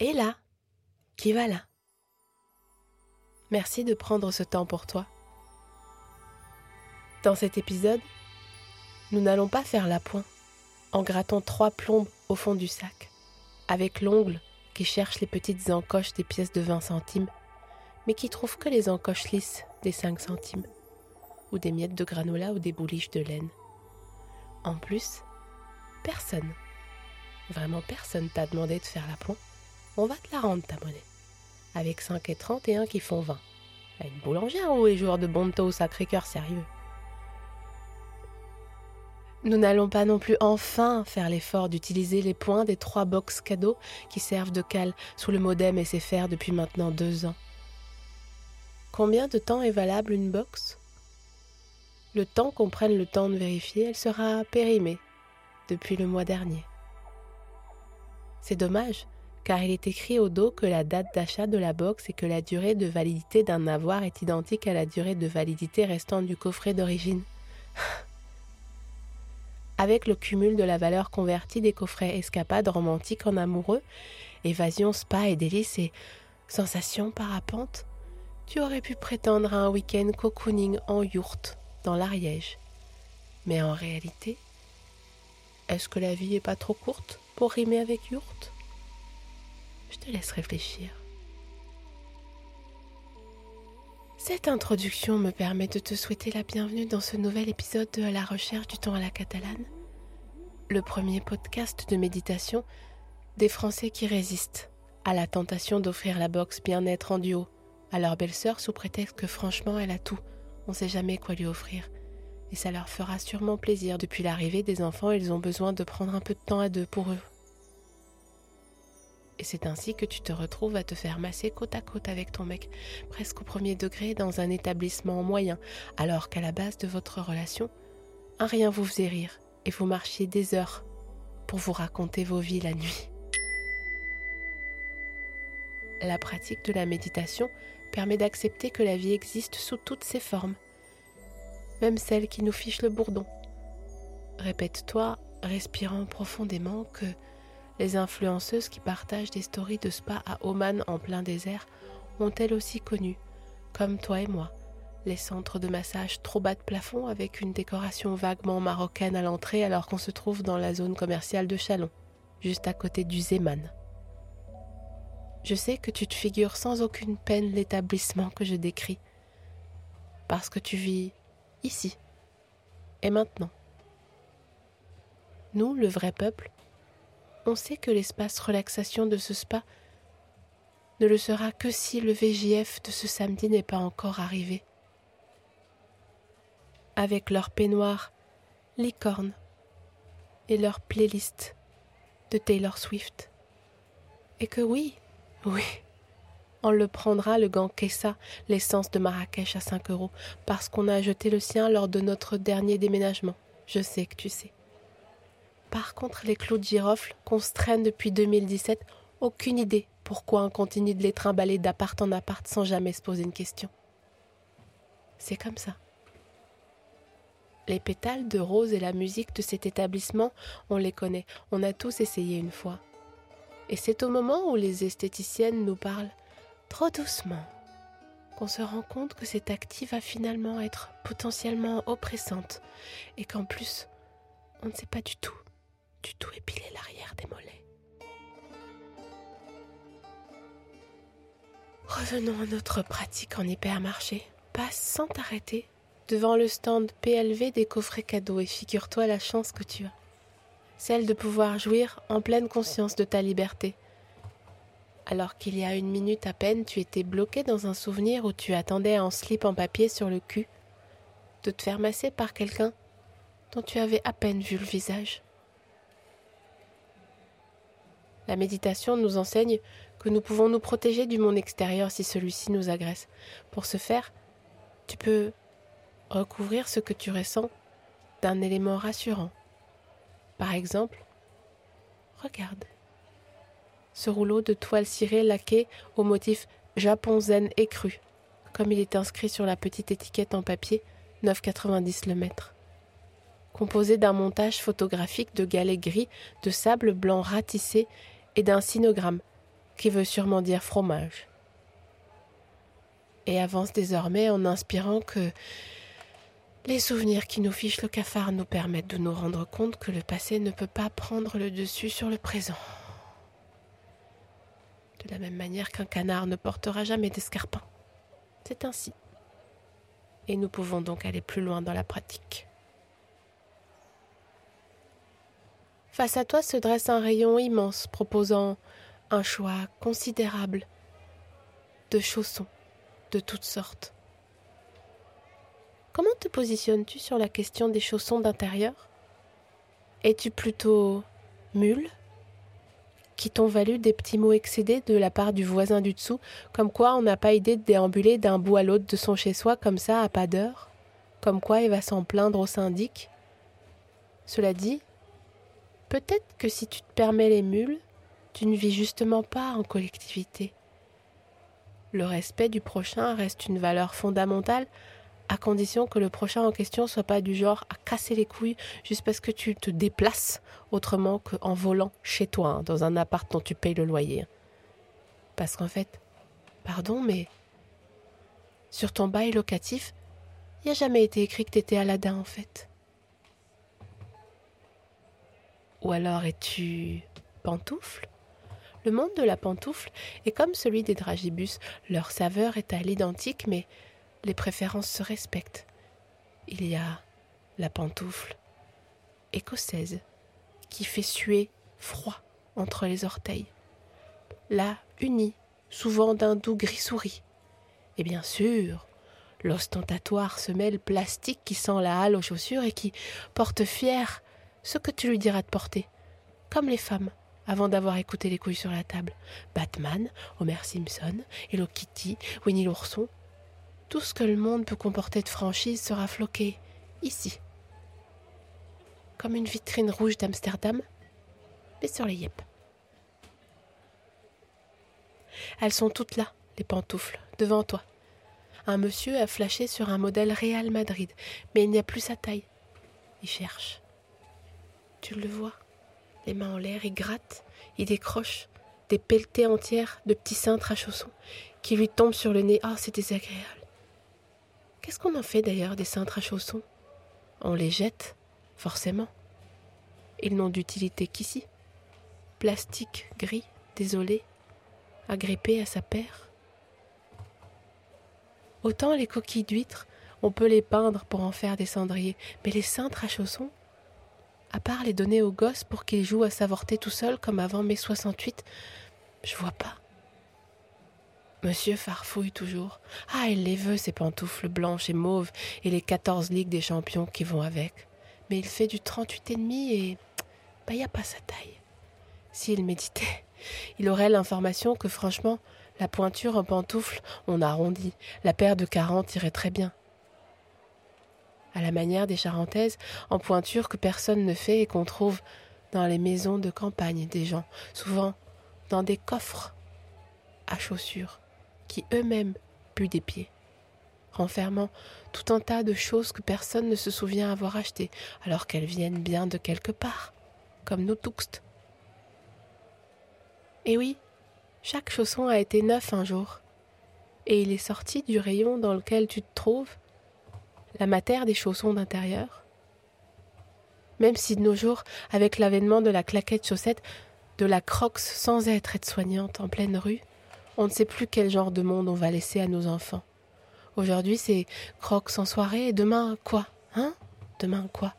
Et là, qui va là Merci de prendre ce temps pour toi. Dans cet épisode, nous n'allons pas faire la pointe en grattant trois plombes au fond du sac, avec l'ongle qui cherche les petites encoches des pièces de 20 centimes, mais qui trouve que les encoches lisses des 5 centimes, ou des miettes de granola ou des bouliches de laine. En plus, personne, vraiment personne t'a demandé de faire la pointe, on va te la rendre ta monnaie, avec 5 et 31 qui font 20. À une boulangère ou les joueurs de Bonto au Sacré-Cœur sérieux? Nous n'allons pas non plus enfin faire l'effort d'utiliser les points des trois box cadeaux qui servent de cale sous le modem SFR depuis maintenant deux ans. Combien de temps est valable une box? Le temps qu'on prenne le temps de vérifier, elle sera périmée depuis le mois dernier. C'est dommage, car il est écrit au dos que la date d'achat de la box et que la durée de validité d'un avoir est identique à la durée de validité restant du coffret d'origine. avec le cumul de la valeur convertie des coffrets escapades romantiques en amoureux, évasion, spa et délices et sensations parapente, tu aurais pu prétendre à un week-end cocooning en yourte dans l'Ariège. Mais en réalité, est-ce que la vie est pas trop courte pour rimer avec yourte Je te laisse réfléchir. Cette introduction me permet de te souhaiter la bienvenue dans ce nouvel épisode de la recherche du temps à la catalane, le premier podcast de méditation des Français qui résistent à la tentation d'offrir la box bien-être en duo à leur belle-sœur sous prétexte que franchement elle a tout, on ne sait jamais quoi lui offrir. Et ça leur fera sûrement plaisir. Depuis l'arrivée des enfants, ils ont besoin de prendre un peu de temps à deux pour eux. Et c'est ainsi que tu te retrouves à te faire masser côte à côte avec ton mec, presque au premier degré dans un établissement moyen, alors qu'à la base de votre relation, un rien vous faisait rire et vous marchiez des heures pour vous raconter vos vies la nuit. La pratique de la méditation permet d'accepter que la vie existe sous toutes ses formes, même celles qui nous fichent le bourdon. Répète-toi, respirant profondément, que les influenceuses qui partagent des stories de spa à Oman en plein désert ont elles aussi connu, comme toi et moi, les centres de massage trop bas de plafond avec une décoration vaguement marocaine à l'entrée alors qu'on se trouve dans la zone commerciale de Chalon, juste à côté du Zeman. Je sais que tu te figures sans aucune peine l'établissement que je décris, parce que tu vis ici et maintenant. Nous, le vrai peuple, on sait que l'espace relaxation de ce spa ne le sera que si le VJF de ce samedi n'est pas encore arrivé. Avec leur peignoir licorne et leur playlist de Taylor Swift. Et que oui, oui, on le prendra le gant Kessa, l'essence de Marrakech à 5 euros, parce qu'on a jeté le sien lors de notre dernier déménagement. Je sais que tu sais. Par contre, les clous de girofle qu'on traîne depuis 2017, aucune idée pourquoi on continue de les trimballer d'appart en appart sans jamais se poser une question. C'est comme ça. Les pétales de rose et la musique de cet établissement, on les connaît, on a tous essayé une fois. Et c'est au moment où les esthéticiennes nous parlent trop doucement qu'on se rend compte que cette active va finalement être potentiellement oppressante et qu'en plus, on ne sait pas du tout du tout épiler l'arrière des mollets. Revenons à notre pratique en hypermarché. Passe sans t'arrêter devant le stand PLV des coffrets cadeaux et figure-toi la chance que tu as. Celle de pouvoir jouir en pleine conscience de ta liberté. Alors qu'il y a une minute à peine, tu étais bloqué dans un souvenir où tu attendais un slip en papier sur le cul, de te faire masser par quelqu'un dont tu avais à peine vu le visage. La méditation nous enseigne que nous pouvons nous protéger du monde extérieur si celui-ci nous agresse. Pour ce faire, tu peux recouvrir ce que tu ressens d'un élément rassurant. Par exemple, regarde ce rouleau de toile cirée laqué au motif Japon zen écru, comme il est inscrit sur la petite étiquette en papier 9,90 le mètre. Composé d'un montage photographique de galets gris, de sable blanc ratissé et d'un sinogramme qui veut sûrement dire fromage. Et avance désormais en inspirant que les souvenirs qui nous fichent le cafard nous permettent de nous rendre compte que le passé ne peut pas prendre le dessus sur le présent. De la même manière qu'un canard ne portera jamais d'escarpin. C'est ainsi. Et nous pouvons donc aller plus loin dans la pratique. Face à toi se dresse un rayon immense proposant un choix considérable de chaussons de toutes sortes. Comment te positionnes-tu sur la question des chaussons d'intérieur? Es-tu plutôt mule qui t'ont valu des petits mots excédés de la part du voisin du dessous, comme quoi on n'a pas idée de déambuler d'un bout à l'autre de son chez-soi comme ça à pas d'heure, comme quoi il va s'en plaindre au syndic? Cela dit, peut-être que si tu te permets les mules, tu ne vis justement pas en collectivité. Le respect du prochain reste une valeur fondamentale, à condition que le prochain en question soit pas du genre à casser les couilles juste parce que tu te déplaces autrement qu'en volant chez toi, hein, dans un appart dont tu payes le loyer. Parce qu'en fait, pardon, mais sur ton bail locatif, il n'y a jamais été écrit que tu étais Aladdin en fait. Ou alors es-tu pantoufle? Le monde de la pantoufle est comme celui des dragibus. Leur saveur est à l'identique, mais les préférences se respectent. Il y a la pantoufle écossaise qui fait suer froid entre les orteils, la unie, souvent d'un doux gris souris, et bien sûr l'ostentatoire semelle plastique qui sent la halle aux chaussures et qui porte fier ce que tu lui diras de porter, comme les femmes avant d'avoir écouté les couilles sur la table. Batman, Homer Simpson, Hello Kitty, Winnie l'ourson, tout ce que le monde peut comporter de franchise sera floqué ici. Comme une vitrine rouge d'Amsterdam, mais sur les yep. Elles sont toutes là, les pantoufles, devant toi. Un monsieur a flashé sur un modèle Real Madrid, mais il n'y a plus sa taille. Il cherche. Tu le vois, les mains en l'air, il gratte, il décroche des pelletées entières de petits cintres à chaussons qui lui tombent sur le nez. Ah, c'est désagréable. Qu'est-ce qu'on en fait d'ailleurs des cintres à chaussons? On les jette, forcément. Ils n'ont d'utilité qu'ici. Plastique gris, désolé, agrippé à sa paire. Autant les coquilles d'huîtres, on peut les peindre pour en faire des cendriers, mais les cintres à chaussons, à part les donner aux gosses pour qu'ils jouent à s'avorter tout seuls comme avant mai 68, je vois pas. Monsieur farfouille toujours. Ah, il les veut, ces pantoufles blanches et mauves, et les quatorze ligues des champions qui vont avec. Mais il fait du trente-huit et demi et. Bah, y a pas sa taille. S'il méditait, il aurait l'information que franchement, la pointure en pantoufles, on arrondit. La paire de quarante irait très bien. À la manière des charentaises, en pointure que personne ne fait et qu'on trouve dans les maisons de campagne des gens, souvent dans des coffres à chaussures qui eux-mêmes puent des pieds, renfermant tout un tas de choses que personne ne se souvient avoir achetées, alors qu'elles viennent bien de quelque part, comme nos touxtes. Et oui, chaque chausson a été neuf un jour, et il est sorti du rayon dans lequel tu te trouves, la matière des chaussons d'intérieur. Même si de nos jours, avec l'avènement de la claquette chaussette, de la croxe sans être aide-soignante en pleine rue, on ne sait plus quel genre de monde on va laisser à nos enfants. Aujourd'hui, c'est crocs en soirée et demain quoi? Hein? Demain quoi?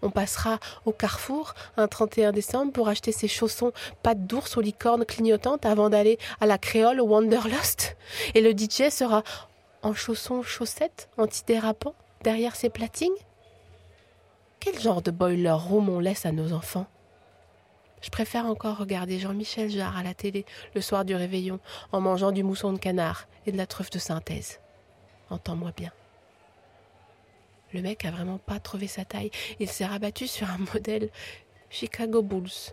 On passera au carrefour un 31 décembre pour acheter ses chaussons pattes d'ours aux licornes clignotantes avant d'aller à la créole au Wanderlust? Et le DJ sera en chaussons chaussettes antidérapants derrière ses platines? Quel genre de boiler room on laisse à nos enfants? Je préfère encore regarder Jean-Michel Jarre à la télé le soir du réveillon en mangeant du mousson de canard et de la truffe de synthèse. Entends-moi bien. Le mec a vraiment pas trouvé sa taille. Il s'est rabattu sur un modèle Chicago Bulls.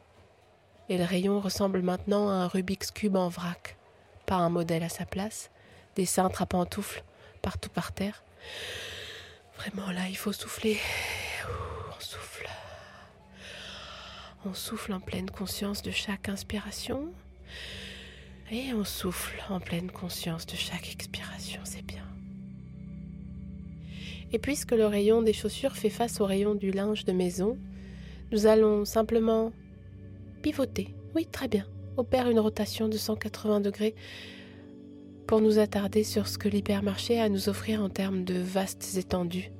Et le rayon ressemble maintenant à un Rubik's Cube en vrac. Pas un modèle à sa place, des cintres à pantoufles partout par terre. Vraiment là, il faut souffler. On souffle. On souffle en pleine conscience de chaque inspiration. Et on souffle en pleine conscience de chaque expiration, c'est bien. Et puisque le rayon des chaussures fait face au rayon du linge de maison, nous allons simplement pivoter. Oui, très bien. Opère une rotation de 180 degrés pour nous attarder sur ce que l'hypermarché a à nous offrir en termes de vastes étendues,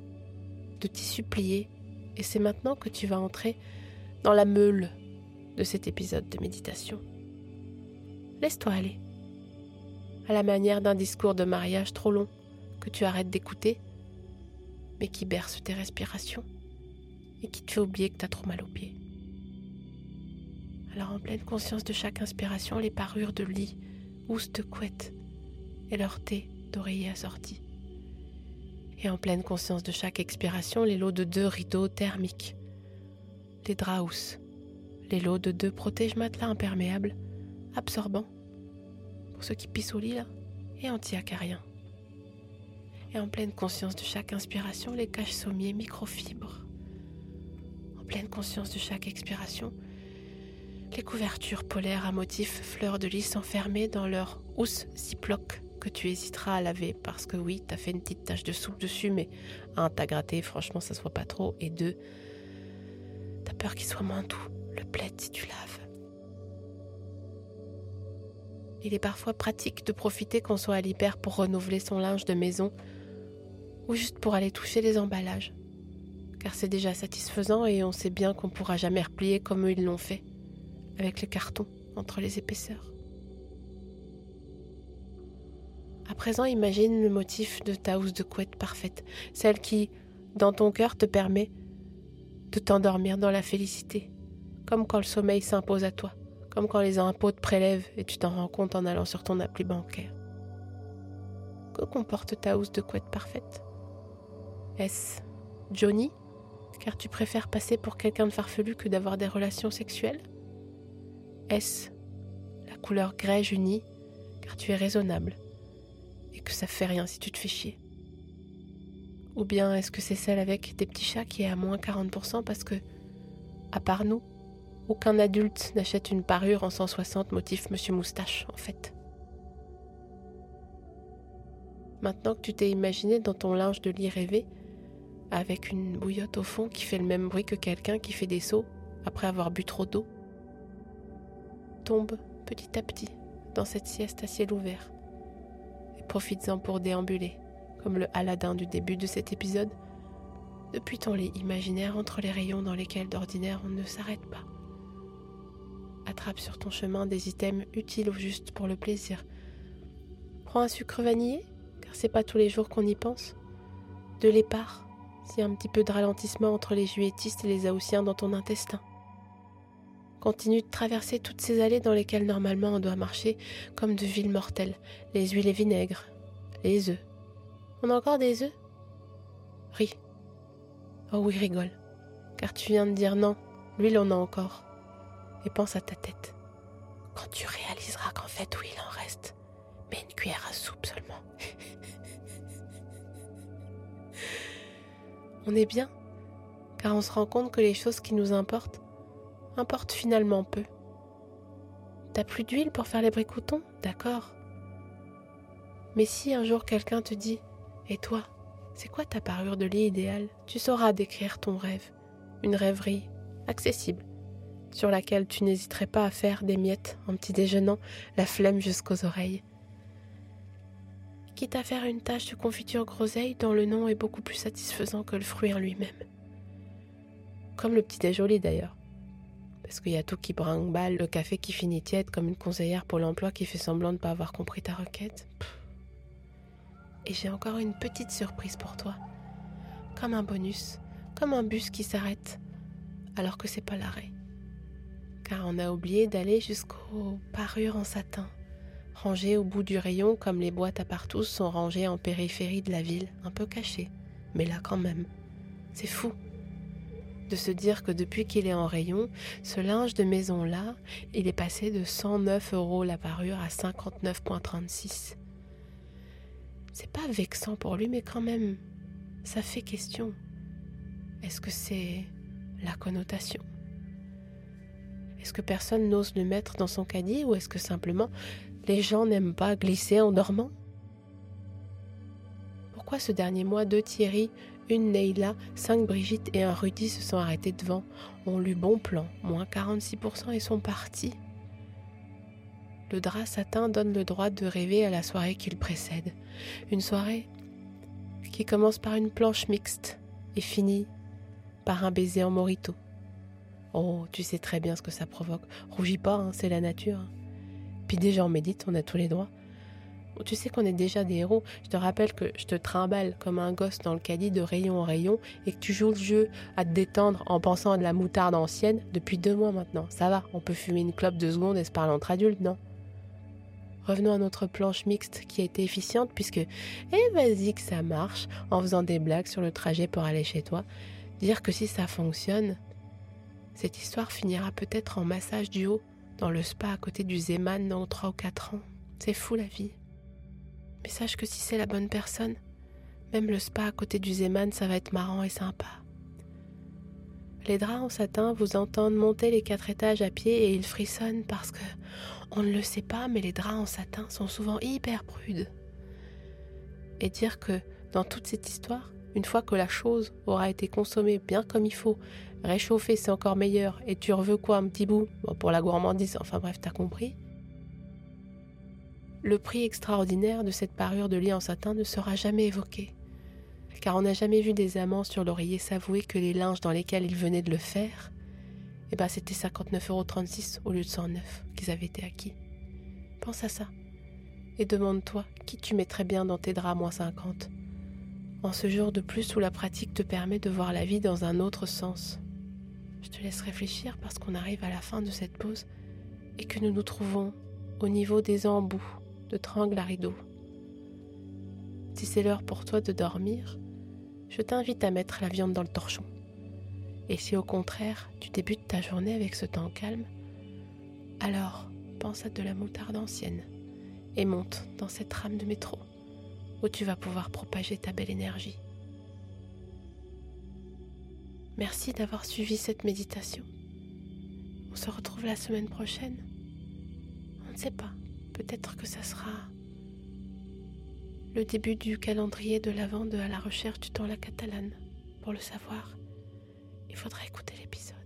de tissus pliés. Et c'est maintenant que tu vas entrer dans la meule de cet épisode de méditation. Laisse-toi aller, à la manière d'un discours de mariage trop long que tu arrêtes d'écouter, mais qui berce tes respirations et qui te fait oublier que tu as trop mal aux pieds. Alors en pleine conscience de chaque inspiration, les parures de lit, housses de couette et leur thé d'oreiller assorti. Et en pleine conscience de chaque expiration, les lots de deux rideaux thermiques, les draps les lots de deux protège-matelas imperméables, absorbants, pour ceux qui pissent au lit et anti-acariens. Et en pleine conscience de chaque inspiration, les caches sommiers microfibres. En pleine conscience de chaque expiration, les couvertures polaires à motifs fleurs de lys enfermées dans leur housse ziploc que tu hésiteras à laver parce que oui, t'as fait une petite tache de soupe dessus, mais un, t'as gratté, franchement, ça se voit pas trop, et deux, t'as peur qu'il soit moins doux, le plaid si tu laves. Il est parfois pratique de profiter qu'on soit à l'hyper pour renouveler son linge de maison ou juste pour aller toucher les emballages. Car c'est déjà satisfaisant et on sait bien qu'on pourra jamais replier comme eux ils l'ont fait, avec le carton entre les épaisseurs. À présent, imagine le motif de ta housse de couette parfaite, celle qui, dans ton cœur, te permet de t'endormir dans la félicité, comme quand le sommeil s'impose à toi, comme quand les impôts te prélèvent et tu t'en rends compte en allant sur ton appli bancaire. Que comporte ta housse de couette parfaite? Est-ce Johnny? Car tu préfères passer pour quelqu'un de farfelu que d'avoir des relations sexuelles? Est-ce la couleur grège unie car tu es raisonnable que ça fait rien si tu te fais chier Ou bien est-ce que c'est celle avec des petits chats qui est à moins 40% parce que, à part nous, aucun adulte n'achète une parure en 160 motif Monsieur Moustache, en fait. Maintenant que tu t'es imaginé dans ton linge de lit rêvé, avec une bouillotte au fond qui fait le même bruit que quelqu'un qui fait des sauts après avoir bu trop d'eau. Tombe petit à petit dans cette sieste à ciel ouvert profites-en pour déambuler, comme le Aladdin du début de cet épisode, depuis ton lit imaginaire entre les rayons dans lesquels d'ordinaire on ne s'arrête pas. Attrape sur ton chemin des items utiles ou juste pour le plaisir. Prends un sucre vanillé, car c'est pas tous les jours qu'on y pense. De l'épar, s'il y a un petit peu de ralentissement entre les juétistes et les haussiens dans ton intestin. Continue de traverser toutes ces allées dans lesquelles normalement on doit marcher comme de villes mortelles, les huiles et vinaigres, les œufs. On a encore des œufs? Ris. Oh oui, rigole, car tu viens de dire non, l'huile on a encore. Et pense à ta tête. Quand tu réaliseras qu'en fait, oui, il en reste, mais une cuillère à soupe seulement. on est bien, car on se rend compte que les choses qui nous importent importent finalement peu. T'as plus d'huile pour faire les bricoutons D'accord. Mais si un jour quelqu'un te dit Et toi, c'est quoi ta parure de lit idéale? Tu sauras décrire ton rêve, une rêverie accessible, sur laquelle tu n'hésiterais pas à faire des miettes en petit déjeunant, la flemme jusqu'aux oreilles quitte à faire une tâche de confiture groseille dont le nom est beaucoup plus satisfaisant que le fruit en lui-même. Comme le petit déjoli d'ailleurs. Parce qu'il y a tout qui brinque-balle, le café qui finit tiède comme une conseillère pour l'emploi qui fait semblant de ne pas avoir compris ta requête. Et j'ai encore une petite surprise pour toi. Comme un bonus, comme un bus qui s'arrête alors que c'est pas l'arrêt. car on a oublié d'aller jusqu'aux parures en satin, rangées au bout du rayon comme les boîtes à partout sont rangées en périphérie de la ville, un peu cachées, mais là quand même. C'est fou de se dire que depuis qu'il est en rayon, ce linge de maison-là, il est passé de 109 euros la parure à 59,36. C'est pas vexant pour lui, mais quand même, ça fait question. Est-ce que c'est la connotation? Est-ce que personne n'ose le mettre dans son caddie ou est-ce que simplement les gens n'aiment pas glisser en dormant? Pourquoi ce dernier mois deux Thierry, une Neila, cinq Brigitte et un Rudy se sont arrêtés devant, ont lu bon plan, moins 46% et sont partis le drap satin donne le droit de rêver à la soirée qui le précède. Une soirée qui commence par une planche mixte et finit par un baiser en morito. Oh, tu sais très bien ce que ça provoque. Rougis pas, hein, c'est la nature. Puis déjà on médite, on a tous les droits. Tu sais qu'on est déjà des héros. Je te rappelle que je te trimballe comme un gosse dans le caddie de rayon en rayon et que tu joues le jeu à te détendre en pensant à de la moutarde ancienne depuis deux mois maintenant. Ça va, on peut fumer une clope de secondes et se parler entre adultes, non? Revenons à notre planche mixte qui a été efficiente puisque, eh vas-y que ça marche en faisant des blagues sur le trajet pour aller chez toi. Dire que si ça fonctionne, cette histoire finira peut-être en massage du haut dans le spa à côté du Zeman dans 3 ou 4 ans. C'est fou la vie. Mais sache que si c'est la bonne personne, même le spa à côté du Zeman, ça va être marrant et sympa. Les draps en satin vous entendent monter les quatre étages à pied et ils frissonnent parce que on ne le sait pas, mais les draps en satin sont souvent hyper prudes. Et dire que dans toute cette histoire, une fois que la chose aura été consommée bien comme il faut, réchauffée c'est encore meilleur, et tu reveux quoi un petit bout? Pour la gourmandise, enfin bref, t'as compris. Le prix extraordinaire de cette parure de lit en satin ne sera jamais évoqué, car on n'a jamais vu des amants sur l'oreiller s'avouer que les linges dans lesquels ils venaient de le faire eh ben c'était 59,36 euros au lieu de 109 qu'ils avaient été acquis. Pense à ça. Et demande-toi qui tu mettrais bien dans tes draps moins 50. En ce jour de plus où la pratique te permet de voir la vie dans un autre sens. Je te laisse réfléchir parce qu'on arrive à la fin de cette pause et que nous nous trouvons au niveau des embouts de Trangle à rideau. Si c'est l'heure pour toi de dormir, je t'invite à mettre la viande dans le torchon. Et si au contraire tu débutes ta journée avec ce temps calme, alors pense à de la moutarde ancienne et monte dans cette rame de métro où tu vas pouvoir propager ta belle énergie. Merci d'avoir suivi cette méditation. On se retrouve la semaine prochaine. On ne sait pas, peut-être que ça sera le début du calendrier de l'Avent de À la recherche du temps la catalane, pour le savoir. Il faudra écouter l'épisode.